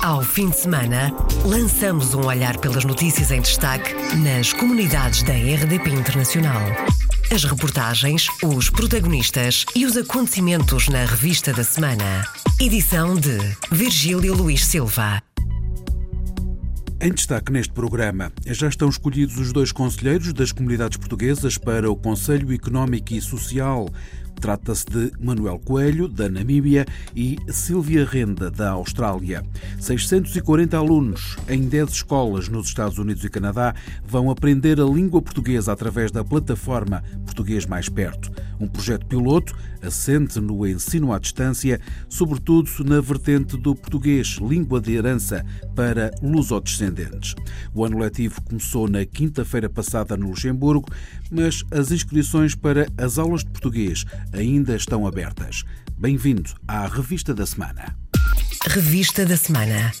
Ao fim de semana, lançamos um olhar pelas notícias em destaque nas comunidades da RDP Internacional. As reportagens, os protagonistas e os acontecimentos na revista da semana. Edição de Virgílio Luís Silva. Em destaque neste programa, já estão escolhidos os dois conselheiros das comunidades portuguesas para o Conselho Económico e Social. Trata-se de Manuel Coelho, da Namíbia, e Silvia Renda, da Austrália. 640 alunos em 10 escolas nos Estados Unidos e Canadá vão aprender a língua portuguesa através da plataforma Português Mais Perto. Um projeto piloto assente no ensino à distância, sobretudo na vertente do português, língua de herança para lusodescendentes. O ano letivo começou na quinta-feira passada no Luxemburgo, mas as inscrições para as aulas de português ainda estão abertas. Bem-vindo à Revista da Semana. Revista da Semana.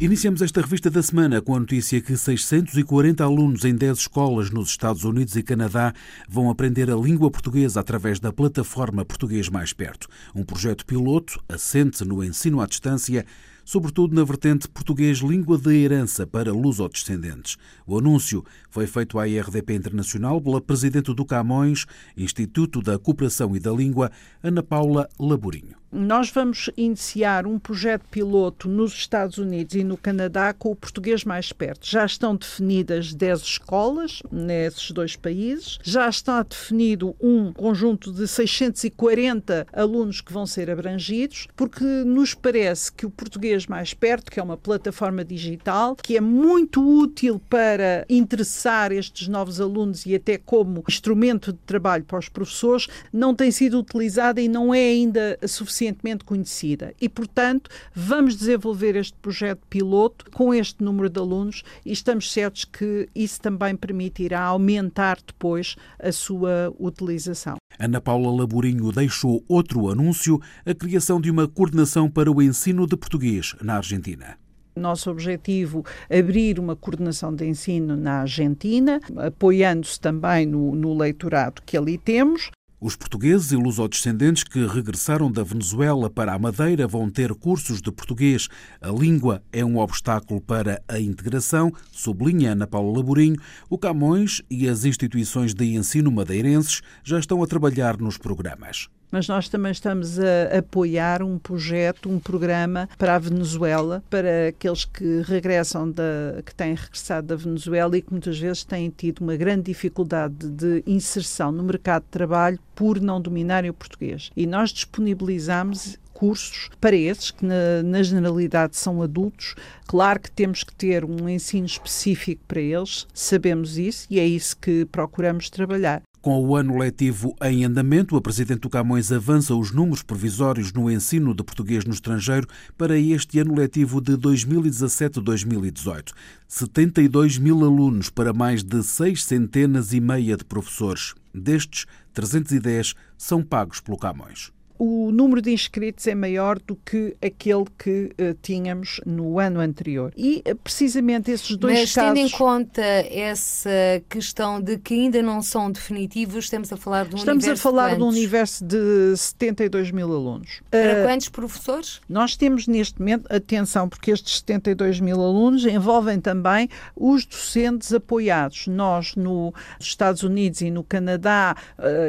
Iniciamos esta revista da semana com a notícia que 640 alunos em 10 escolas nos Estados Unidos e Canadá vão aprender a língua portuguesa através da plataforma Português Mais Perto, um projeto piloto assente no ensino à distância sobretudo na vertente português língua de herança para lusodescendentes. O anúncio foi feito à IRDP Internacional pela Presidente do Camões, Instituto da Cooperação e da Língua, Ana Paula Laborinho nós vamos iniciar um projeto piloto nos Estados Unidos e no Canadá com o português mais perto. Já estão definidas 10 escolas nesses dois países, já está definido um conjunto de 640 alunos que vão ser abrangidos, porque nos parece que o português mais perto, que é uma plataforma digital, que é muito útil para interessar estes novos alunos e até como instrumento de trabalho para os professores, não tem sido utilizada e não é ainda suficiente suficientemente conhecida. E, portanto, vamos desenvolver este projeto piloto com este número de alunos e estamos certos que isso também permitirá aumentar depois a sua utilização. Ana Paula Laborinho deixou outro anúncio, a criação de uma coordenação para o ensino de português na Argentina nosso objetivo abrir uma coordenação de ensino na Argentina, apoiando-se também no, no leitorado que ali temos. Os portugueses e lusodescendentes que regressaram da Venezuela para a Madeira vão ter cursos de português. A língua é um obstáculo para a integração, sublinha Ana Paula Laborinho. O Camões e as instituições de ensino madeirenses já estão a trabalhar nos programas mas nós também estamos a apoiar um projeto, um programa para a Venezuela, para aqueles que regressam da, que têm regressado da Venezuela e que muitas vezes têm tido uma grande dificuldade de inserção no mercado de trabalho por não dominarem o português. E nós disponibilizamos cursos para esses, que na, na, generalidade são adultos. Claro que temos que ter um ensino específico para eles, sabemos isso e é isso que procuramos trabalhar. Com o ano letivo em andamento, a Presidente do Camões avança os números provisórios no ensino de português no estrangeiro para este ano letivo de 2017-2018. 72 mil alunos para mais de seis centenas e meia de professores. Destes, 310 são pagos pelo Camões o número de inscritos é maior do que aquele que uh, tínhamos no ano anterior. E uh, precisamente esses dois Mas, casos. Mas tendo em conta essa questão de que ainda não são definitivos, estamos a falar de um estamos universo. Estamos a falar de, de um universo de 72 mil alunos. Para uh, quantos professores? Nós temos neste momento, atenção, porque estes 72 mil alunos envolvem também os docentes apoiados. Nós, nos Estados Unidos e no Canadá,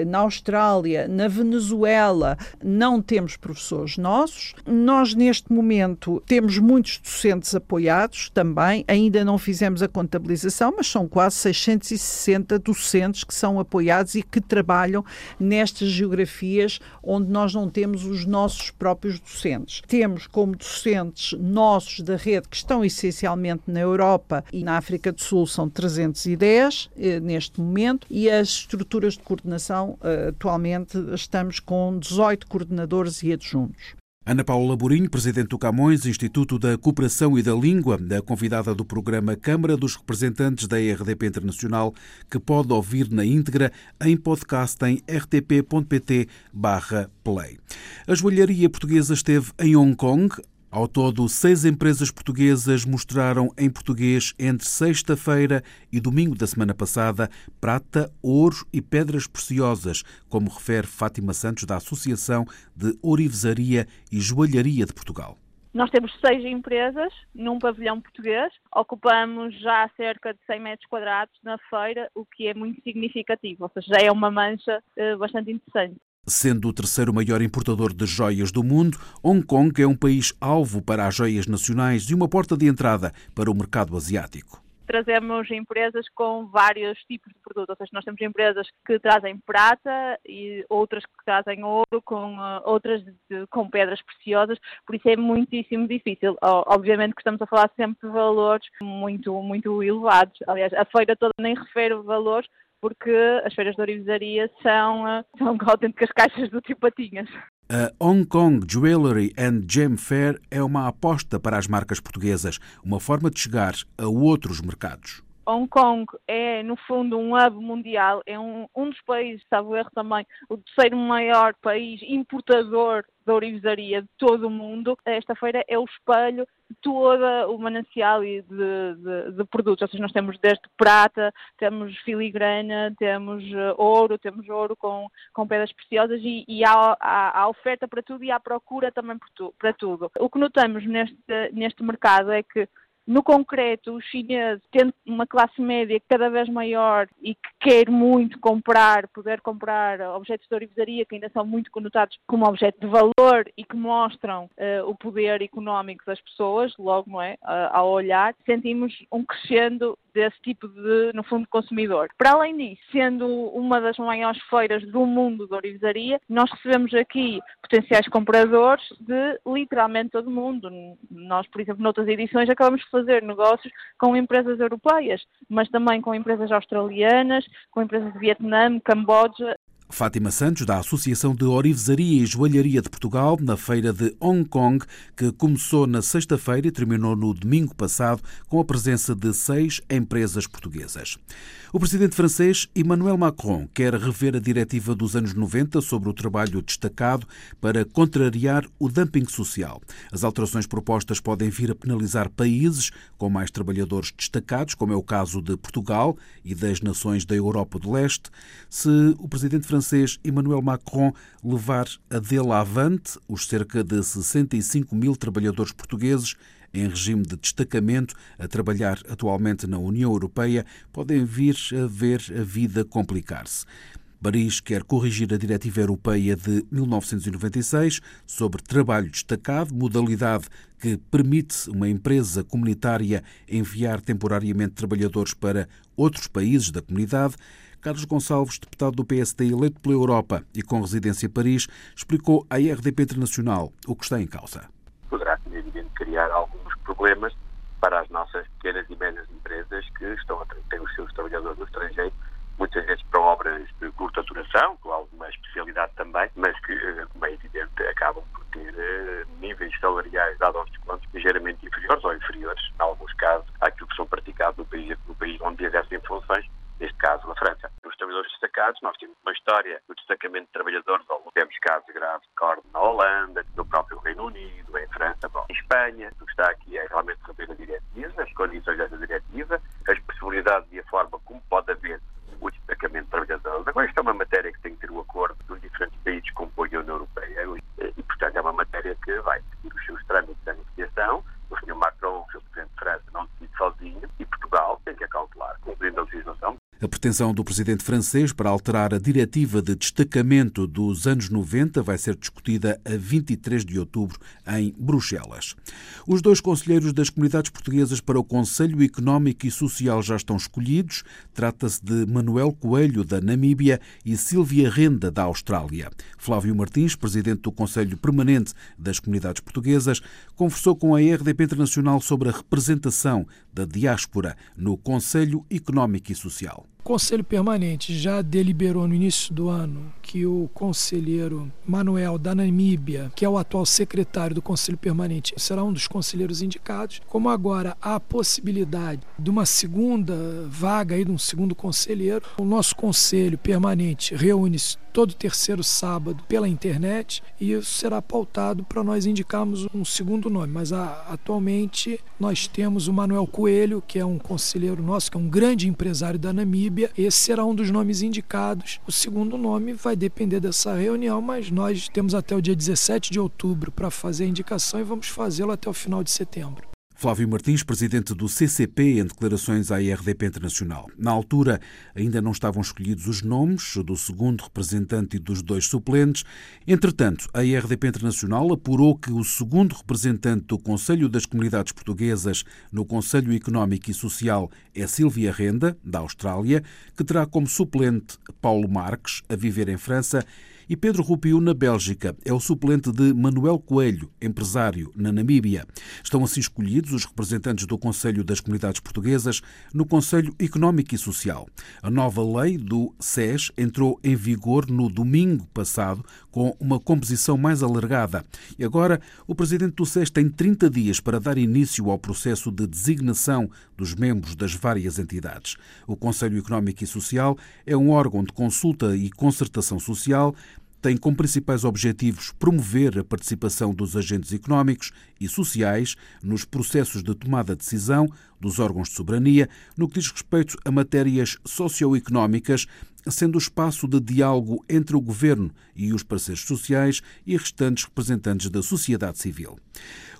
na Austrália, na Venezuela, não temos professores nossos. Nós, neste momento, temos muitos docentes apoiados também. Ainda não fizemos a contabilização, mas são quase 660 docentes que são apoiados e que trabalham nestas geografias onde nós não temos os nossos próprios docentes. Temos como docentes nossos da rede que estão essencialmente na Europa e na África do Sul, são 310 eh, neste momento, e as estruturas de coordenação, eh, atualmente, estamos com 18 coordenadores e adjuntos. Ana Paula Borinho, presidente do Camões, Instituto da Cooperação e da Língua, da convidada do programa Câmara dos Representantes da RDP Internacional, que pode ouvir na íntegra em podcast em rtp.pt/play. A joalharia portuguesa esteve em Hong Kong ao todo, seis empresas portuguesas mostraram em português entre sexta-feira e domingo da semana passada prata, ouro e pedras preciosas, como refere Fátima Santos da Associação de Orivesaria e Joalharia de Portugal. Nós temos seis empresas num pavilhão português, ocupamos já cerca de 100 metros quadrados na feira, o que é muito significativo, ou seja, já é uma mancha uh, bastante interessante. Sendo o terceiro maior importador de joias do mundo, Hong Kong é um país alvo para as joias nacionais e uma porta de entrada para o mercado asiático trazemos empresas com vários tipos de produtos, ou seja, nós temos empresas que trazem prata e outras que trazem ouro, com uh, outras de, com pedras preciosas, por isso é muitíssimo difícil. Obviamente que estamos a falar sempre de valores muito, muito elevados. Aliás, a feira toda nem refere valores, porque as feiras de orivesaria são, uh, são autênticas caixas do tipo patinhas. A Hong Kong Jewelry and Gem Fair é uma aposta para as marcas portuguesas, uma forma de chegar a outros mercados. Hong Kong é, no fundo, um hub mundial, é um, um dos países, sabe erro também, o terceiro maior país importador da orivesaria de todo o mundo. Esta feira é o espelho de todo o manancial de, de, de, produtos. Ou seja, nós temos desde prata, temos filigrana, temos uh, ouro, temos ouro com, com pedras preciosas e, e há, há, há, oferta para tudo e há procura também para tudo. O que notamos neste, neste mercado é que no concreto, os chineses, tendo uma classe média cada vez maior e que quer muito comprar, poder comprar objetos de orivesaria que ainda são muito conotados como objeto de valor e que mostram uh, o poder económico das pessoas, logo, não é? Uh, ao olhar, sentimos um crescendo desse tipo de, no fundo, consumidor. Para além disso, sendo uma das maiores feiras do mundo de orivesaria, nós recebemos aqui potenciais compradores de literalmente todo o mundo. Nós, por exemplo, noutras edições acabamos de fazer negócios com empresas europeias, mas também com empresas australianas, com empresas de Vietnã, Camboja, Fátima Santos, da Associação de Orivesaria e Joalharia de Portugal, na feira de Hong Kong, que começou na sexta-feira e terminou no domingo passado, com a presença de seis empresas portuguesas. O presidente francês Emmanuel Macron quer rever a diretiva dos anos 90 sobre o trabalho destacado para contrariar o dumping social. As alterações propostas podem vir a penalizar países com mais trabalhadores destacados, como é o caso de Portugal e das nações da Europa do Leste, se o presidente francês Emmanuel Macron levar a dele avante os cerca de 65 mil trabalhadores portugueses em regime de destacamento a trabalhar atualmente na União Europeia podem vir a ver a vida complicar-se. Paris quer corrigir a Diretiva Europeia de 1996 sobre trabalho destacado, modalidade que permite uma empresa comunitária enviar temporariamente trabalhadores para outros países da comunidade. Carlos Gonçalves, deputado do PSD eleito pela Europa e com residência em Paris, explicou à RDP Internacional o que está em causa. Poderá, evidente, criar alguns problemas para as nossas pequenas e médias empresas que estão a ter os seus trabalhadores no estrangeiro, muitas vezes para obras de curta duração, com alguma especialidade também, mas que, eh, como é evidente, acabam por ter uh, níveis salariais, dados aos descontos, ligeiramente inferiores ou inferiores, em alguns casos, àquilo que são praticados no país, no país onde exercem funções, neste caso na França. Os trabalhadores destacados, nós temos uma história do destacamento de trabalhadores, temos casos graves de corte na Holanda, no próprio Reino Unido, em França, bom, em Espanha. O que está aqui é realmente rever a diretiva, as condições dessa diretiva, as possibilidades e a forma como pode haver o destacamento de trabalhadores. Agora, isto é uma matéria que tem que ter o acordo dos diferentes países que compõem a União Europeia e, portanto, é uma matéria que vai seguir os seus trâmites da negociação. O Sr. Macron, o Sr. Presidente de França, não decide sozinho e Portugal tem que acautelar, cumprindo a legislação, a pretensão do presidente francês para alterar a diretiva de destacamento dos anos 90 vai ser discutida a 23 de outubro em Bruxelas. Os dois conselheiros das comunidades portuguesas para o Conselho Económico e Social já estão escolhidos. Trata-se de Manuel Coelho, da Namíbia, e Silvia Renda, da Austrália. Flávio Martins, presidente do Conselho Permanente das Comunidades Portuguesas, conversou com a RDP Internacional sobre a representação da diáspora no Conselho Económico e Social. O Conselho Permanente já deliberou no início do ano que o conselheiro Manuel da Namíbia, que é o atual secretário do Conselho Permanente, será um dos conselheiros indicados. Como agora há a possibilidade de uma segunda vaga aí, de um segundo conselheiro, o nosso Conselho Permanente reúne-se todo terceiro sábado pela internet e isso será pautado para nós indicarmos um segundo nome. Mas a, atualmente nós temos o Manuel Coelho, que é um conselheiro nosso, que é um grande empresário da Namíbia. Esse será um dos nomes indicados. O segundo nome vai depender dessa reunião, mas nós temos até o dia 17 de outubro para fazer a indicação e vamos fazê-lo até o final de setembro. Flávio Martins, presidente do CCP, em declarações à IRDP Internacional. Na altura, ainda não estavam escolhidos os nomes do segundo representante e dos dois suplentes. Entretanto, a IRDP Internacional apurou que o segundo representante do Conselho das Comunidades Portuguesas no Conselho Económico e Social é Silvia Renda, da Austrália, que terá como suplente Paulo Marques, a viver em França, e Pedro Rupiu, na Bélgica, é o suplente de Manuel Coelho, empresário, na Namíbia. Estão assim escolhidos os representantes do Conselho das Comunidades Portuguesas no Conselho Económico e Social. A nova lei do SES entrou em vigor no domingo passado, com uma composição mais alargada. E agora, o presidente do SES tem 30 dias para dar início ao processo de designação dos membros das várias entidades. O Conselho Económico e Social é um órgão de consulta e concertação social tem como principais objetivos promover a participação dos agentes económicos e sociais nos processos de tomada de decisão dos órgãos de soberania no que diz respeito a matérias socioeconómicas, sendo o espaço de diálogo entre o governo e os parceiros sociais e restantes representantes da sociedade civil.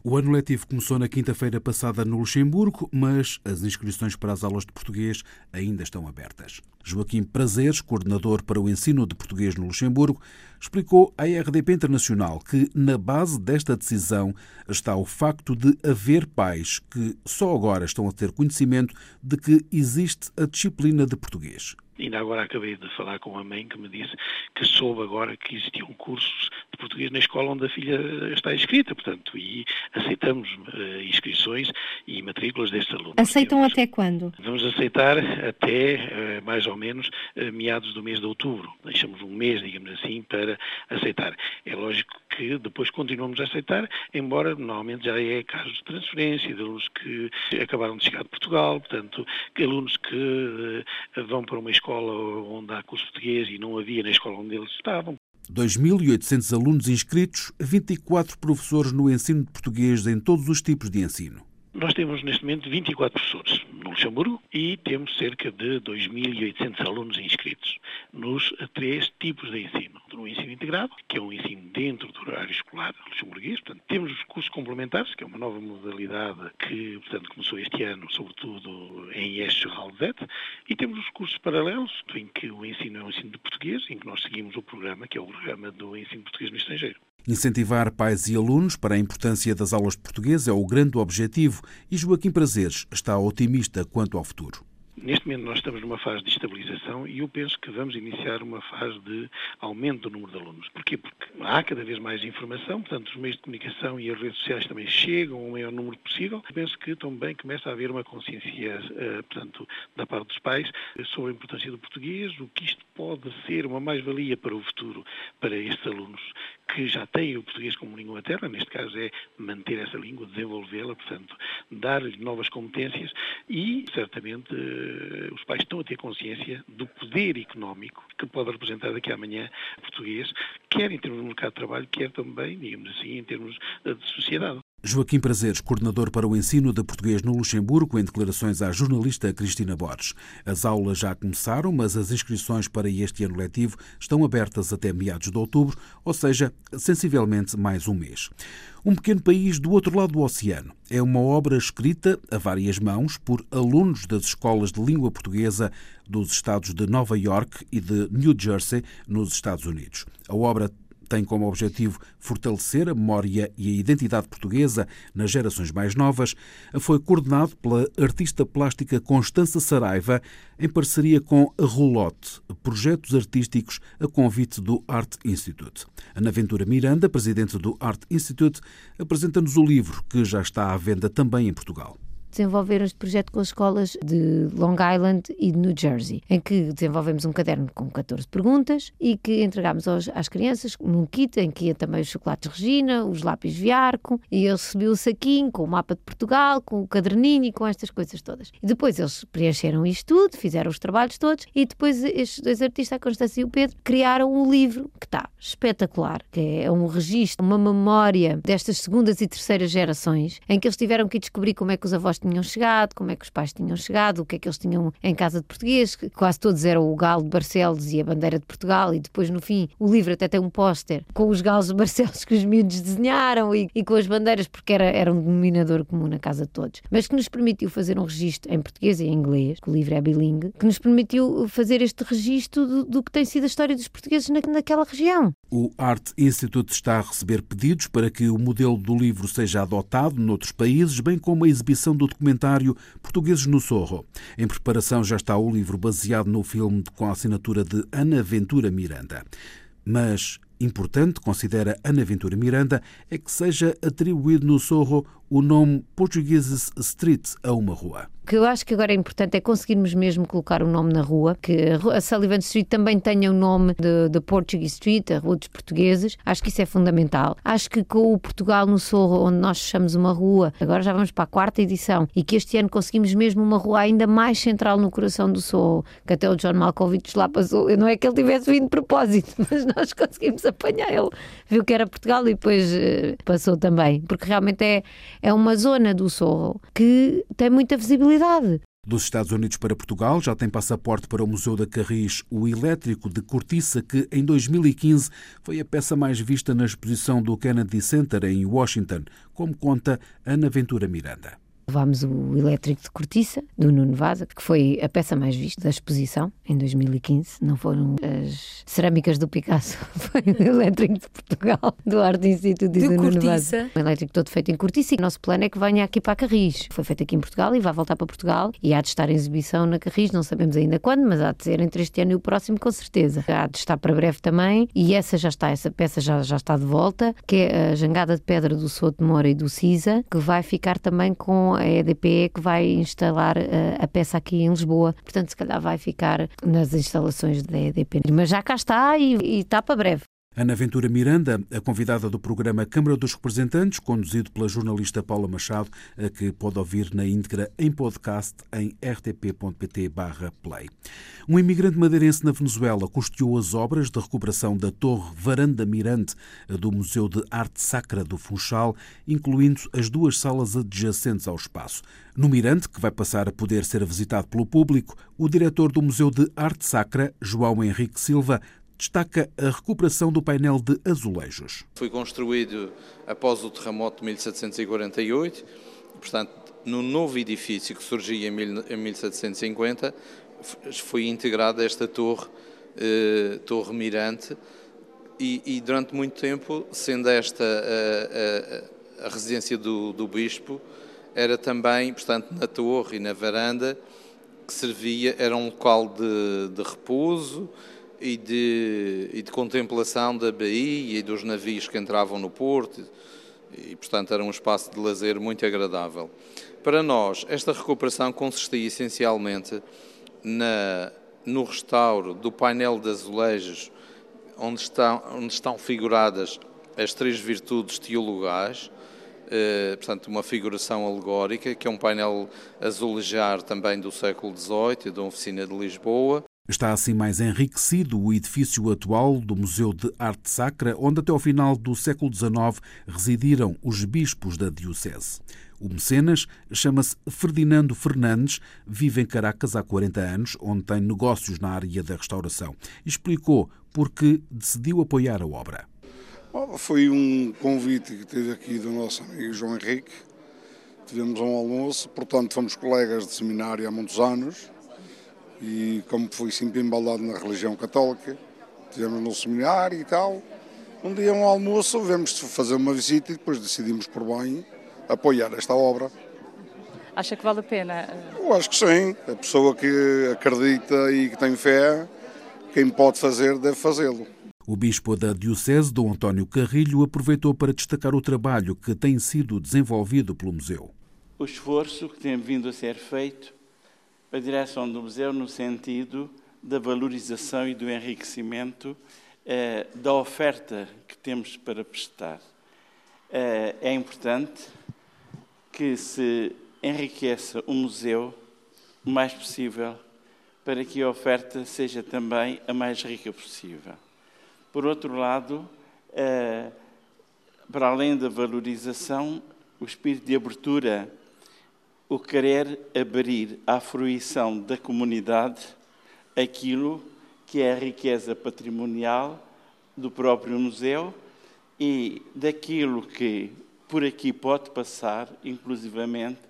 O ano letivo começou na quinta-feira passada no Luxemburgo, mas as inscrições para as aulas de português ainda estão abertas. Joaquim Prazeres, coordenador para o ensino de português no Luxemburgo, explicou à RDP Internacional que na base desta decisão está o facto de haver pais que só agora estão a ter conhecimento de que existe a disciplina de português. Ainda agora acabei de falar com a mãe que me disse que soube agora que existiam cursos de português na escola onde a filha está inscrita, portanto, e aceitamos uh, inscrições e matrículas destes alunos. Aceitam até quando? Vamos aceitar até uh, mais ou menos uh, meados do mês de outubro. Deixamos um mês, digamos assim, para aceitar. É lógico que depois continuamos a aceitar, embora normalmente já é casos de transferência de alunos que acabaram de chegar de Portugal, portanto, que alunos que vão para uma escola escola onde há curso português e não havia na escola onde eles estavam. 2.800 alunos inscritos, 24 professores no ensino de português em todos os tipos de ensino. Nós temos neste momento 24 professores no Luxemburgo e temos cerca de 2.800 alunos inscritos nos três tipos de ensino. No ensino integrado, que é um ensino dentro do horário escolar luxemburguês, portanto, temos os cursos complementares, que é uma nova modalidade que, portanto, começou este ano, sobretudo em Este e temos os cursos paralelos, em que o ensino é o ensino de português, em que nós seguimos o programa, que é o programa do ensino português no estrangeiro. Incentivar pais e alunos para a importância das aulas de português é o grande objetivo e Joaquim Prazeres está otimista quanto ao futuro. Neste momento nós estamos numa fase de estabilização e eu penso que vamos iniciar uma fase de aumento do número de alunos. Porquê? Porque há cada vez mais informação, portanto os meios de comunicação e as redes sociais também chegam ao maior número possível. Eu penso que também começa a haver uma consciência, eh, portanto, da parte dos pais sobre a importância do português, o que isto pode ser uma mais-valia para o futuro para estes alunos que já têm o português como língua materna, neste caso é manter essa língua, desenvolvê-la, portanto, dar-lhe novas competências e, certamente, eh, os pais estão a ter consciência do poder económico que pode representar daqui a amanhã português, quer em termos de mercado de trabalho, quer também, digamos assim, em termos de sociedade. Joaquim Prazeres, coordenador para o ensino de português no Luxemburgo, em declarações à jornalista Cristina Borges. As aulas já começaram, mas as inscrições para este ano letivo estão abertas até meados de outubro, ou seja, sensivelmente mais um mês. Um pequeno país do outro lado do oceano é uma obra escrita a várias mãos por alunos das escolas de língua portuguesa dos estados de Nova York e de New Jersey, nos Estados Unidos. A obra tem como objetivo fortalecer a memória e a identidade portuguesa nas gerações mais novas, foi coordenado pela artista plástica Constança Saraiva, em parceria com a Rolote, projetos artísticos a convite do Art Institute. Ana Ventura Miranda, presidente do Art Institute, apresenta-nos o livro que já está à venda também em Portugal desenvolver este projeto com as escolas de Long Island e de New Jersey, em que desenvolvemos um caderno com 14 perguntas e que entregámos aos, às crianças num kit em que ia também os chocolates Regina, os lápis Viarco, e eu recebi o saquinho com o mapa de Portugal, com o caderninho e com estas coisas todas. E depois eles preencheram isto tudo, fizeram os trabalhos todos e depois estes dois artistas, a Constância e o Pedro, criaram um livro que está espetacular, que é um registro, uma memória destas segundas e terceiras gerações, em que eles tiveram que descobrir como é que os avós tinham chegado, como é que os pais tinham chegado, o que é que eles tinham em casa de português, quase todos eram o galo de Barcelos e a bandeira de Portugal, e depois no fim o livro até tem um póster com os galos de Barcelos que os miúdos desenharam e, e, com as bandeiras, porque era, era um denominador comum na casa de todos, mas que nos permitiu fazer um registro em português e em inglês, que o livro é bilingue, que nos permitiu fazer este registro do, do que tem sido a história dos portugueses na, naquela região. O Art Institute está a receber pedidos para que o modelo do livro seja adotado noutros países, bem como a exibição do documentário Portugueses no Sorro. Em preparação já está o livro baseado no filme com a assinatura de Ana Ventura Miranda. Mas importante, considera Ana Ventura Miranda, é que seja atribuído no Sorro o nome Portugueses Street a uma rua que eu acho que agora é importante é conseguirmos mesmo colocar o um nome na rua, que a Sullivan Street também tenha o nome de, Portuguese Street, a Rua dos Portugueses. Acho que isso é fundamental. Acho que com o Portugal no Sorro, onde nós fechamos uma rua, agora já vamos para a quarta edição, e que este ano conseguimos mesmo uma rua ainda mais central no coração do Sorro, que até o John Malkovich lá passou. Não é que ele tivesse vindo de propósito, mas nós conseguimos apanhar ele. Viu que era Portugal e depois uh, passou também, porque realmente é, é uma zona do Sorro que tem muita visibilidade dos Estados Unidos para Portugal já tem passaporte para o Museu da Carris o elétrico de cortiça que em 2015 foi a peça mais vista na exposição do Kennedy Center em Washington, como conta Ana Ventura Miranda. Levámos o elétrico de cortiça, do Nuno Vaza, que foi a peça mais vista da exposição em 2015. Não foram as cerâmicas do Picasso, foi o elétrico de Portugal, do Arte Instituto de do Nuno Vaza. O elétrico todo feito em cortiça e o nosso plano é que venha aqui para a Carris. Foi feito aqui em Portugal e vai voltar para Portugal e há de estar em exibição na Carris, não sabemos ainda quando, mas há de ser entre este ano e o próximo com certeza. Há de estar para breve também e essa já está, essa peça já, já está de volta, que é a Jangada de Pedra do Souto de Moura e do Cisa, que vai ficar também com a EDP que vai instalar uh, a peça aqui em Lisboa. Portanto, se calhar vai ficar nas instalações da EDP. Mas já cá está e está para breve. Ana Ventura Miranda, a convidada do programa Câmara dos Representantes, conduzido pela jornalista Paula Machado, a que pode ouvir na íntegra em podcast em rtp.pt/play. Um imigrante madeirense na Venezuela custeou as obras de recuperação da Torre Varanda Mirante do Museu de Arte Sacra do Funchal, incluindo as duas salas adjacentes ao espaço. No Mirante, que vai passar a poder ser visitado pelo público, o diretor do Museu de Arte Sacra, João Henrique Silva, destaca a recuperação do painel de azulejos. Foi construído após o terremoto de 1748, portanto, no novo edifício que surgia em 1750, foi integrada esta torre, eh, torre mirante, e, e, durante muito tempo, sendo esta a, a, a residência do, do, bispo, era também, portanto, na torre e na varanda, que servia, era um local de, de repouso, e de, e de contemplação da baía e dos navios que entravam no porto, e portanto era um espaço de lazer muito agradável. Para nós, esta recuperação consistia essencialmente na, no restauro do painel de azulejos, onde estão, onde estão figuradas as três virtudes teologais, eh, portanto, uma figuração alegórica, que é um painel azulejar também do século XVIII, da Oficina de Lisboa, Está assim mais enriquecido o edifício atual do Museu de Arte Sacra, onde até ao final do século XIX residiram os bispos da Diocese. O mecenas chama-se Ferdinando Fernandes, vive em Caracas há 40 anos, onde tem negócios na área da restauração. Explicou por que decidiu apoiar a obra. Foi um convite que teve aqui do nosso amigo João Henrique. Tivemos um almoço, portanto, fomos colegas de seminário há muitos anos e como fui sempre embalado na religião católica, tivemos no seminário e tal. Um dia, um almoço, vemos fazer uma visita e depois decidimos por bem apoiar esta obra. Acha que vale a pena? Eu acho que sim. A pessoa que acredita e que tem fé, quem pode fazer, deve fazê-lo. O bispo da Diocese, Dom António Carrilho, aproveitou para destacar o trabalho que tem sido desenvolvido pelo museu. O esforço que tem vindo a ser feito a direção do museu no sentido da valorização e do enriquecimento eh, da oferta que temos para prestar. Eh, é importante que se enriqueça o museu o mais possível para que a oferta seja também a mais rica possível. Por outro lado, eh, para além da valorização, o espírito de abertura o querer abrir à fruição da comunidade aquilo que é a riqueza patrimonial do próprio museu e daquilo que por aqui pode passar, inclusivamente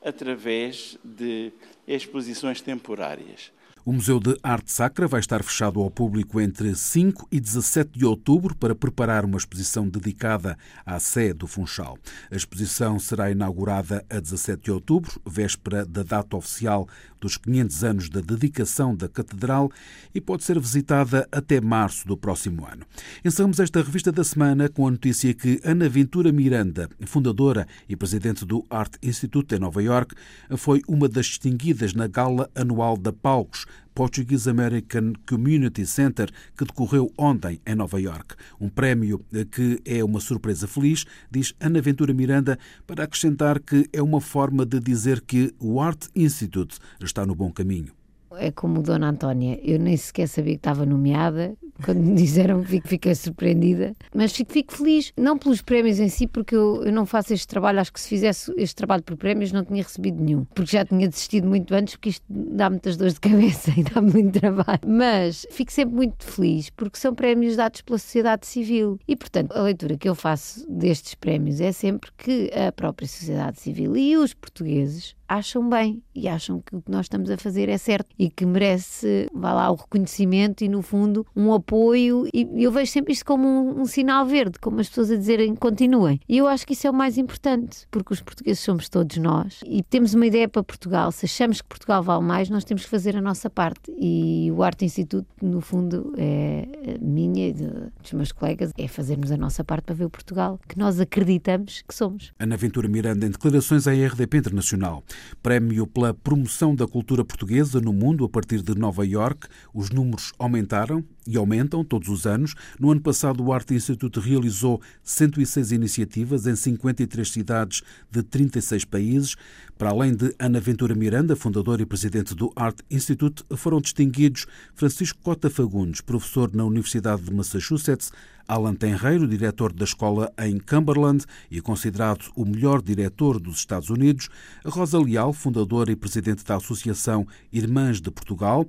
através de exposições temporárias. O Museu de Arte Sacra vai estar fechado ao público entre 5 e 17 de outubro para preparar uma exposição dedicada à Sé do Funchal. A exposição será inaugurada a 17 de outubro, véspera da data oficial dos 500 anos da dedicação da Catedral e pode ser visitada até março do próximo ano. Encerramos esta revista da semana com a notícia que Ana Ventura Miranda, fundadora e presidente do Art Institute em Nova York, foi uma das distinguidas na gala anual da Palcos Portuguese American Community Center, que decorreu ontem em Nova York. Um prémio que é uma surpresa feliz, diz Ana Ventura Miranda, para acrescentar que é uma forma de dizer que o Art Institute está no bom caminho é como Dona Antónia, eu nem sequer sabia que estava nomeada, quando me disseram, fiquei surpreendida, mas fico, fico, feliz, não pelos prémios em si, porque eu, eu, não faço este trabalho, acho que se fizesse este trabalho por prémios não tinha recebido nenhum, porque já tinha desistido muito antes, porque isto dá muitas dores de cabeça e dá muito trabalho, mas fico sempre muito feliz, porque são prémios dados pela sociedade civil, e portanto a leitura que eu faço destes prémios é sempre que a própria sociedade civil e os portugueses acham bem e acham que o que nós estamos a fazer é certo e que merece, vá lá, o reconhecimento e, no fundo, um apoio. E eu vejo sempre isto como um, um, sinal verde, como as pessoas a dizerem continuem. E eu acho que isso é o mais importante, porque os portugueses somos todos nós e temos uma ideia para Portugal. Se achamos que Portugal vale mais, nós temos que fazer a nossa parte. E o Arte Instituto, no fundo, é minha e dos meus colegas, é fazermos a nossa parte para ver o Portugal que nós acreditamos que somos. Ana Ventura Miranda, em declarações à RDP Internacional. Prémio pela promoção da cultura portuguesa no mundo a partir de Nova York. Os números aumentaram e aumentam todos os anos. No ano passado, o Arte Institute realizou 106 iniciativas em 53 cidades de 36 países. Para além de Ana Ventura Miranda, fundadora e presidente do Art Institute, foram distinguidos Francisco Cota Fagundes, professor na Universidade de Massachusetts, Alan Tenreiro, diretor da escola em Cumberland e considerado o melhor diretor dos Estados Unidos, Rosa Leal, fundadora e presidente da Associação Irmãs de Portugal,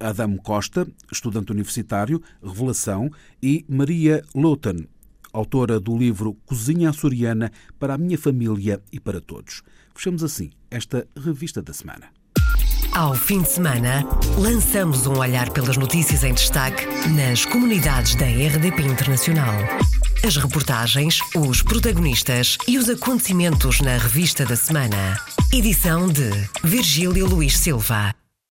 Adam Costa, estudante universitário, Revelação, e Maria Loughton, autora do livro Cozinha Açoriana para a Minha Família e para Todos. Fechamos assim esta revista da semana. Ao fim de semana, lançamos um olhar pelas notícias em destaque nas comunidades da RDP Internacional. As reportagens, os protagonistas e os acontecimentos na revista da semana. Edição de Virgílio Luís Silva.